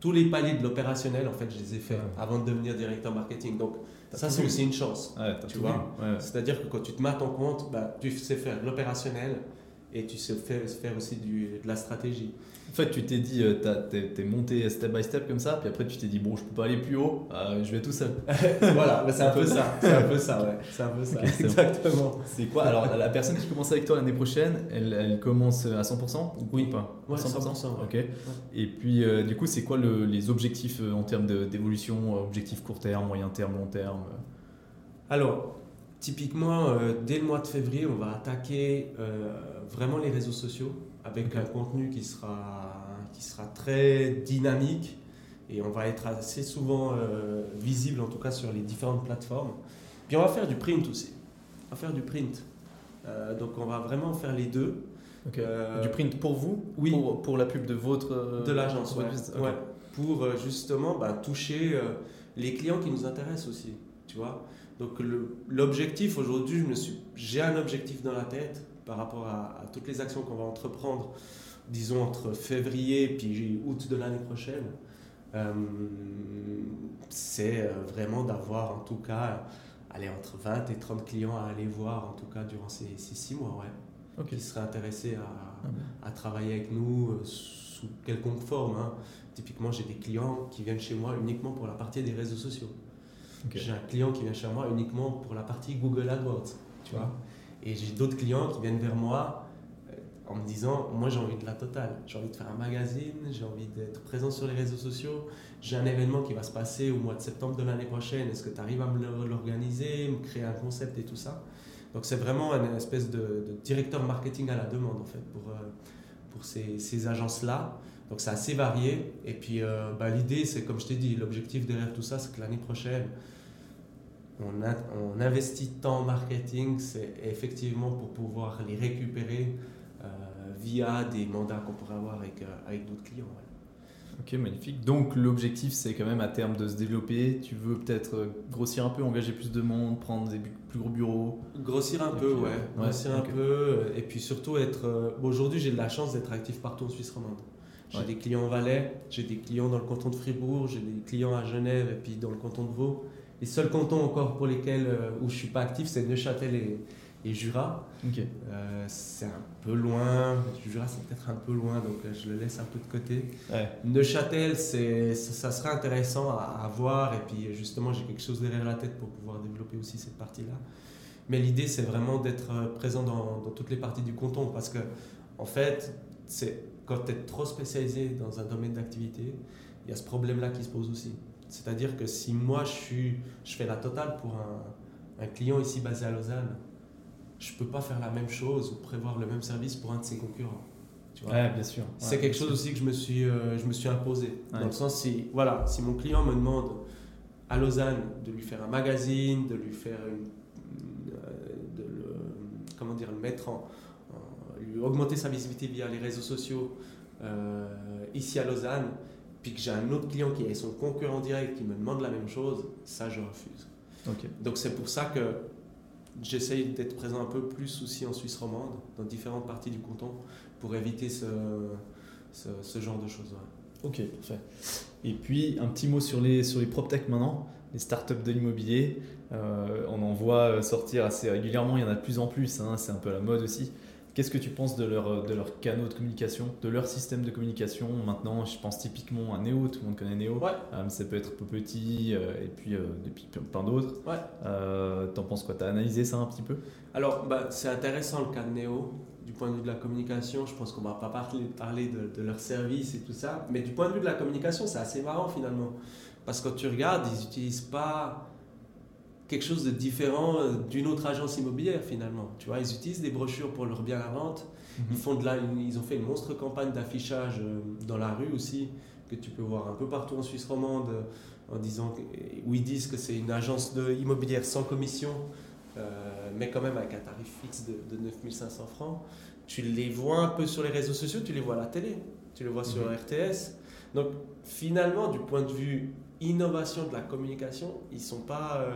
tous les paliers de l'opérationnel, en fait, je les ai faits avant de devenir directeur marketing. Donc, ça, c'est aussi une chance. Ouais, Tu vois vu. Ouais, ouais. C'est-à-dire que quand tu te mets à ton compte, bah, tu sais faire l'opérationnel et tu sais faire, faire aussi du, de la stratégie. En fait, tu t'es dit, euh, t'as- t'es monté step by step comme ça, puis après tu t'es dit, bon, je peux pas aller plus haut, euh, je vais tout seul. voilà, bah, c'est un peu ça. C'est un peu ça, ouais. C'est un peu ça, exactement. C'est quoi? Alors, la- personne qui commence avec toi l'année prochaine, elle, elle commence à 100% ou Oui. pas Ouais, 100%, ouais. Ok. Et puis, euh, du coup, c'est quoi le- les objectifs euh, en termes d'évolution euh, Objectifs court terme, moyen terme, long terme euh? Alors, typiquement, euh, dès le mois de février, on va attaquer euh, vraiment les réseaux sociaux avec un contenu qui sera, qui sera très dynamique et on va être assez souvent euh, visible, en tout cas sur les différentes plateformes. Puis on va faire du print aussi. On va faire du print. Donc on va vraiment faire les deux. Du print pour vous oui. Pour, pour la pub de votre. De l'agence, ouais. Pour justement bah, toucher les clients qui nous intéressent aussi, tu vois. Donc l'objectif aujourd'hui, j'ai un objectif dans la tête par rapport à, à toutes les actions qu'on va entreprendre, disons entre février et puis août de l'année prochaine. Euh, c'est euh, vraiment d'avoir en tout cas, aller entre 20 et 30 clients à aller voir en tout cas durant ces, ces six mois, ouais, qui seraient intéressés à, Ah à travailler avec nous euh, sous quelconque forme. hein. Typiquement, j'ai des clients qui viennent chez moi uniquement pour la partie des réseaux sociaux. J'ai un client qui vient chez moi uniquement pour la partie Google AdWords, tu vois. Et j'ai d'autres clients qui viennent vers moi euh, en me disant, moi j'ai envie de la totale. J'ai envie de faire un magazine, j'ai envie d'être présent sur les réseaux sociaux. J'ai un événement qui va se passer au mois de septembre de l'année prochaine. Est-ce que tu arrives à me l'organiser, me créer un concept et tout ça? Donc c'est vraiment une espèce de, directeur marketing à la demande en fait pour, euh, pour ces, ces agences-là. Donc c'est assez varié. Et puis euh, bah, l'idée, c'est comme je t'ai dit, l'objectif derrière tout ça, c'est que l'année prochaine, on, a- on investit tant en marketing, c'est effectivement pour pouvoir les récupérer euh, via des mandats qu'on pourrait avoir avec, euh, avec d'autres clients. Ok, magnifique. Donc l'objectif, c'est quand même à terme de se développer. Tu veux peut-être grossir un peu, engager plus de monde, prendre des plus gros bureaux. Grossir un peu, puis, ouais. Grossir un peu. Et puis surtout être. bon, Aujourd'hui, j'ai de la chance d'être actif partout en Suisse romande. J'ai Ouais. des clients au Valais, j'ai des clients dans le canton de Fribourg, j'ai des clients à Genève et puis dans le canton de Vaud. Les seuls cantons encore pour lesquels euh, où je suis pas actif, c'est Neuchâtel et, et Jura. Euh, c'est un peu loin. Jura, c'est peut-être un peu loin, donc euh, je le laisse un peu de côté. Ouais. Neuchâtel, c'est, ça, ça serait intéressant à, à voir. Et puis justement, j'ai quelque chose derrière la tête pour pouvoir développer aussi cette partie-là. Mais l'idée, c'est vraiment d'être euh, présent dans, dans, toutes les parties du canton parce que, en fait, c'est quand tu es trop spécialisé dans un domaine d'activité, il y a ce problème-là qui se pose aussi. C'est-à-dire que si moi, je, suis, je fais la totale pour un, un client ici basé à Lausanne, je ne peux pas faire la même chose ou prévoir le même service pour un de ses concurrents. Tu vois? Bien sûr. c'est quelque chose aussi que je me suis, euh, je me suis imposé. Dans le sens, si, voilà, si mon client me demande à Lausanne de lui faire un magazine, de lui faire une, euh, de le, comment dire, le mettre en, lui augmenter sa visibilité via les réseaux sociaux euh, ici à Lausanne, puis que j'ai un autre client qui est son concurrent direct qui me demande la même chose, ça je refuse. Donc c'est pour ça que j'essaye d'être présent un peu plus aussi en Suisse romande, dans différentes parties du canton, pour éviter ce, ce, genre de choses. Ok, parfait. Et puis un petit mot sur les, sur les PropTech maintenant, les startups de l'immobilier. Euh, on en voit sortir assez régulièrement, il y en a de plus en plus, hein, c'est un peu la mode aussi. Qu'est-ce que tu penses de leur, de leur canaux de communication, de leur système de communication Maintenant, je pense typiquement à Neo, tout le monde connaît Neo. Ouais. Euh, ça peut être peu petit, euh, et puis euh, depuis plein d'autres. Ouais. T'en penses quoi? T'as analysé ça un petit peu? Alors, bah, c'est intéressant le cas de Neo. Du point de vue de la communication, je pense qu'on va pas parler, parler de, de leur service et tout ça. Mais du point de vue de la communication, c'est assez marrant finalement. Parce que quand tu regardes, ils n'utilisent pas quelque chose de différent euh, d'une autre agence immobilière finalement. Tu vois, ils utilisent des brochures pour leur bien à vente. Mhm. Ils, font de la, ils ont fait une monstre campagne d'affichage euh, dans la rue aussi, que tu peux voir un peu partout en Suisse romande, euh, en disant, où ils disent que c'est une agence de immobilière sans commission, mais quand même avec un tarif fixe de, de 9500 francs. Tu les vois un peu sur les réseaux sociaux, tu les vois à la télé, tu les vois sur mhm. RTS. Donc finalement, du point de vue innovation de la communication, ils sont pas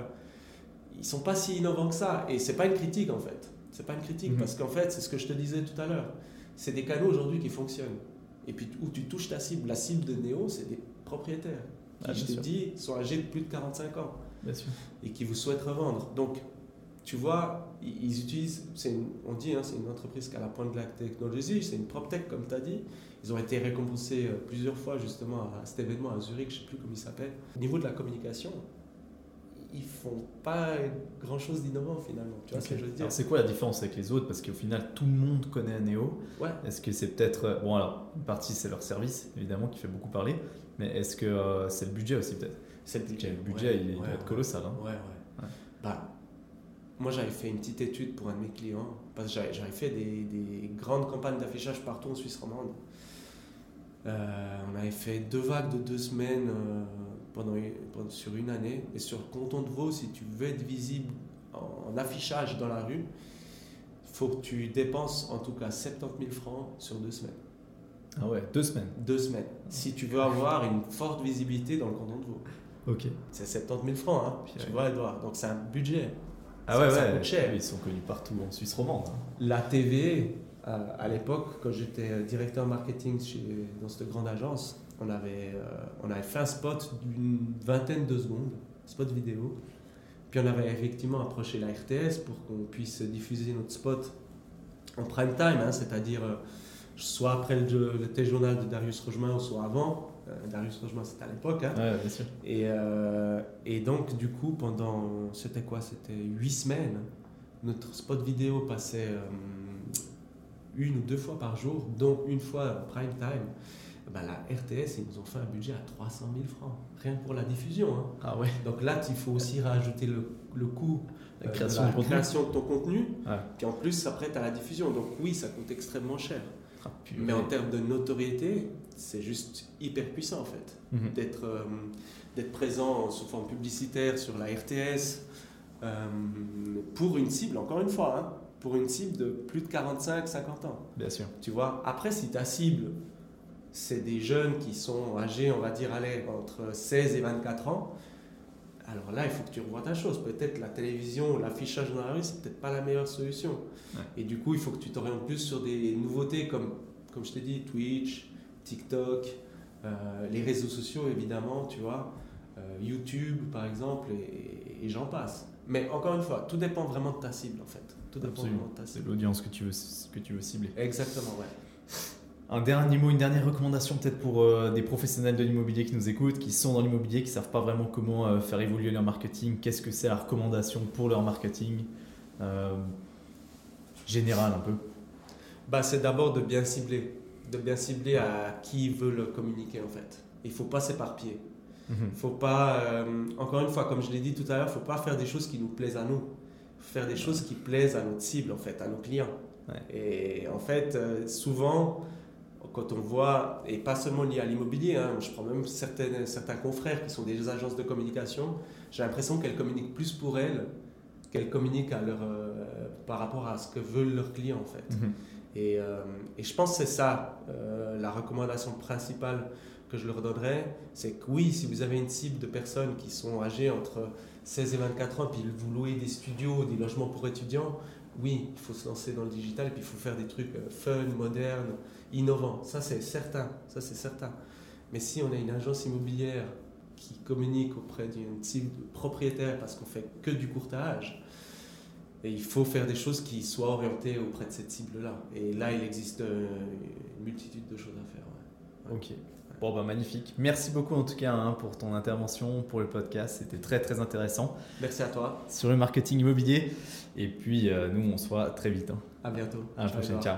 ils sont pas si innovants que ça. Et c'est pas une critique en fait. C'est pas une critique mhm. parce qu'en fait, c'est ce que je te disais tout à l'heure. C'est des canaux aujourd'hui qui fonctionnent. Et puis où tu touches ta cible. La cible de Néo, c'est des propriétaires qui, ah, je te dis, sont âgés de plus de 45 ans et qui vous souhaitent revendre. Donc, tu vois, ils utilisent, on dit, hein, c'est une entreprise qui a la pointe de la technologie, c'est une PropTech comme tu as dit. Ils ont été récompensés euh, plusieurs fois justement à cet événement à Zurich, je ne sais plus comment il s'appelle. Au niveau de la communication, ils font pas grand chose d'innovant finalement. Tu vois ce que je veux dire C'est quoi la différence avec les autres? Parce qu'au final, tout le monde connaît Neo. Ouais. Est-ce que c'est peut-être. Euh, bon, alors, une partie, c'est leur service, évidemment, qui fait beaucoup parler. Mais est-ce que euh, c'est le budget aussi, peut-être? C'est le budget. Le budget, il, doit être colossal. Hein. Ouais, ouais. Bah, moi, j'avais fait une petite étude pour un de mes clients. Parce que j'avais fait des, des, grandes campagnes d'affichage partout en Suisse romande. Euh, on avait fait deux vagues de deux semaines pendant, sur une année. Et sur le canton de Vaud, si tu veux être visible en, affichage dans la rue, il faut que tu dépenses en tout cas 70 000 francs sur deux semaines. Ah ouais, deux semaines Deux semaines. Si tu veux avoir une forte visibilité dans le canton de Vaud. Ok. C'est 70 000 francs, hein, tu vois, Edouard. Donc c'est un budget. Ah ouais, ouais, cher. Ils sont connus partout en Suisse romande. Hein. La TV, à, l'époque, quand j'étais directeur marketing chez, dans cette grande agence, on avait, euh, on avait fait un spot d'une vingtaine de secondes, spot vidéo. Puis on avait effectivement approché la RTS pour qu'on puisse diffuser notre spot en prime time, hein, c'est-à-dire euh, soit après le, le téléjournal de Darius Rogemin, soit avant. Euh, Darius Rogemin, c'était à l'époque. Hein. Ouais, bien sûr. Et, et, donc, du coup, pendant, c'était quoi? C'était huit semaines, notre spot vidéo passait une ou deux fois par jour, dont une fois prime time. Bah, la RTS, ils nous ont fait un budget à 300 000 francs, rien que pour la diffusion. Hein. Ah ouais. Donc là, il faut aussi rajouter le, le coût la euh, création, de, la création de ton contenu, puis en plus, ça prête à la diffusion. Donc oui, ça coûte extrêmement cher. Ah, Mais en termes de notoriété, c'est juste hyper puissant en fait. D'être euh, d'être présent sous forme publicitaire sur la RTS euh, pour une cible, encore une fois, hein, pour une cible de plus de 45-50 ans. Bien sûr. Tu vois, après, si ta cible c'est des jeunes qui sont âgés, on va dire, allez, entre 16 et 24 ans. Alors là, il faut que tu revoies ta chose. Peut-être la télévision, l'affichage dans la rue, c'est peut-être pas la meilleure solution. Et du coup, il faut que tu t'orientes plus sur des nouveautés comme, comme je t'ai dit, Twitch, TikTok, euh, les réseaux sociaux, évidemment, tu vois, euh, YouTube, par exemple, et, j'en passe. Mais encore une fois, tout dépend vraiment de ta cible, en fait. Tout dépend vraiment de ta cible. C'est l'audience que tu veux, que tu veux cibler. Exactement, ouais. Un dernier mot, une dernière recommandation peut-être pour euh, des professionnels de l'immobilier qui nous écoutent, qui sont dans l'immobilier, qui ne savent pas vraiment comment euh, faire évoluer leur marketing. Qu'est-ce que c'est la recommandation pour leur marketing générale un peu? Bah, C'est d'abord de bien cibler, de bien cibler à qui veut le communiquer en fait. Il ne faut pas s'éparpiller. Mhm. Faut pas, euh, encore une fois, comme je l'ai dit tout à l'heure, il ne faut pas faire des choses qui nous plaisent à nous. Faire des choses qui plaisent à notre cible, en fait, à nos clients. Et en fait, euh, souvent, quand on voit, et pas seulement lié à l'immobilier, hein, je prends même certaines, certains confrères qui sont des agences de communication, j'ai l'impression qu'elles communiquent plus pour elles qu'elles communiquent à leur, euh, par rapport à ce que veulent leurs clients, en fait. Mhm. Et, et, je pense que c'est ça, la recommandation principale que je leur donnerais, c'est que oui, si vous avez une cible de personnes qui sont âgées entre 16 et 24 ans, puis vous louez des studios, des logements pour étudiants, oui, il faut se lancer dans le digital, et puis il faut faire des trucs euh, fun, modernes, innovants. Ça, c'est certain. Ça, c'est certain. Mais si on a une agence immobilière qui communique auprès d'une cible propriétaire parce qu'on fait que du courtage, il faut faire des choses qui soient orientées auprès de cette cible-là. Et là, il existe euh, une multitude de choses à faire. Ok. Bon, bah magnifique. Merci beaucoup en tout cas hein, pour ton intervention, pour le podcast. C'était très très intéressant. Merci à toi. Sur le marketing immobilier. Et puis, euh, nous, on se voit très vite. Hein. À bientôt. À la prochaine. Ciao.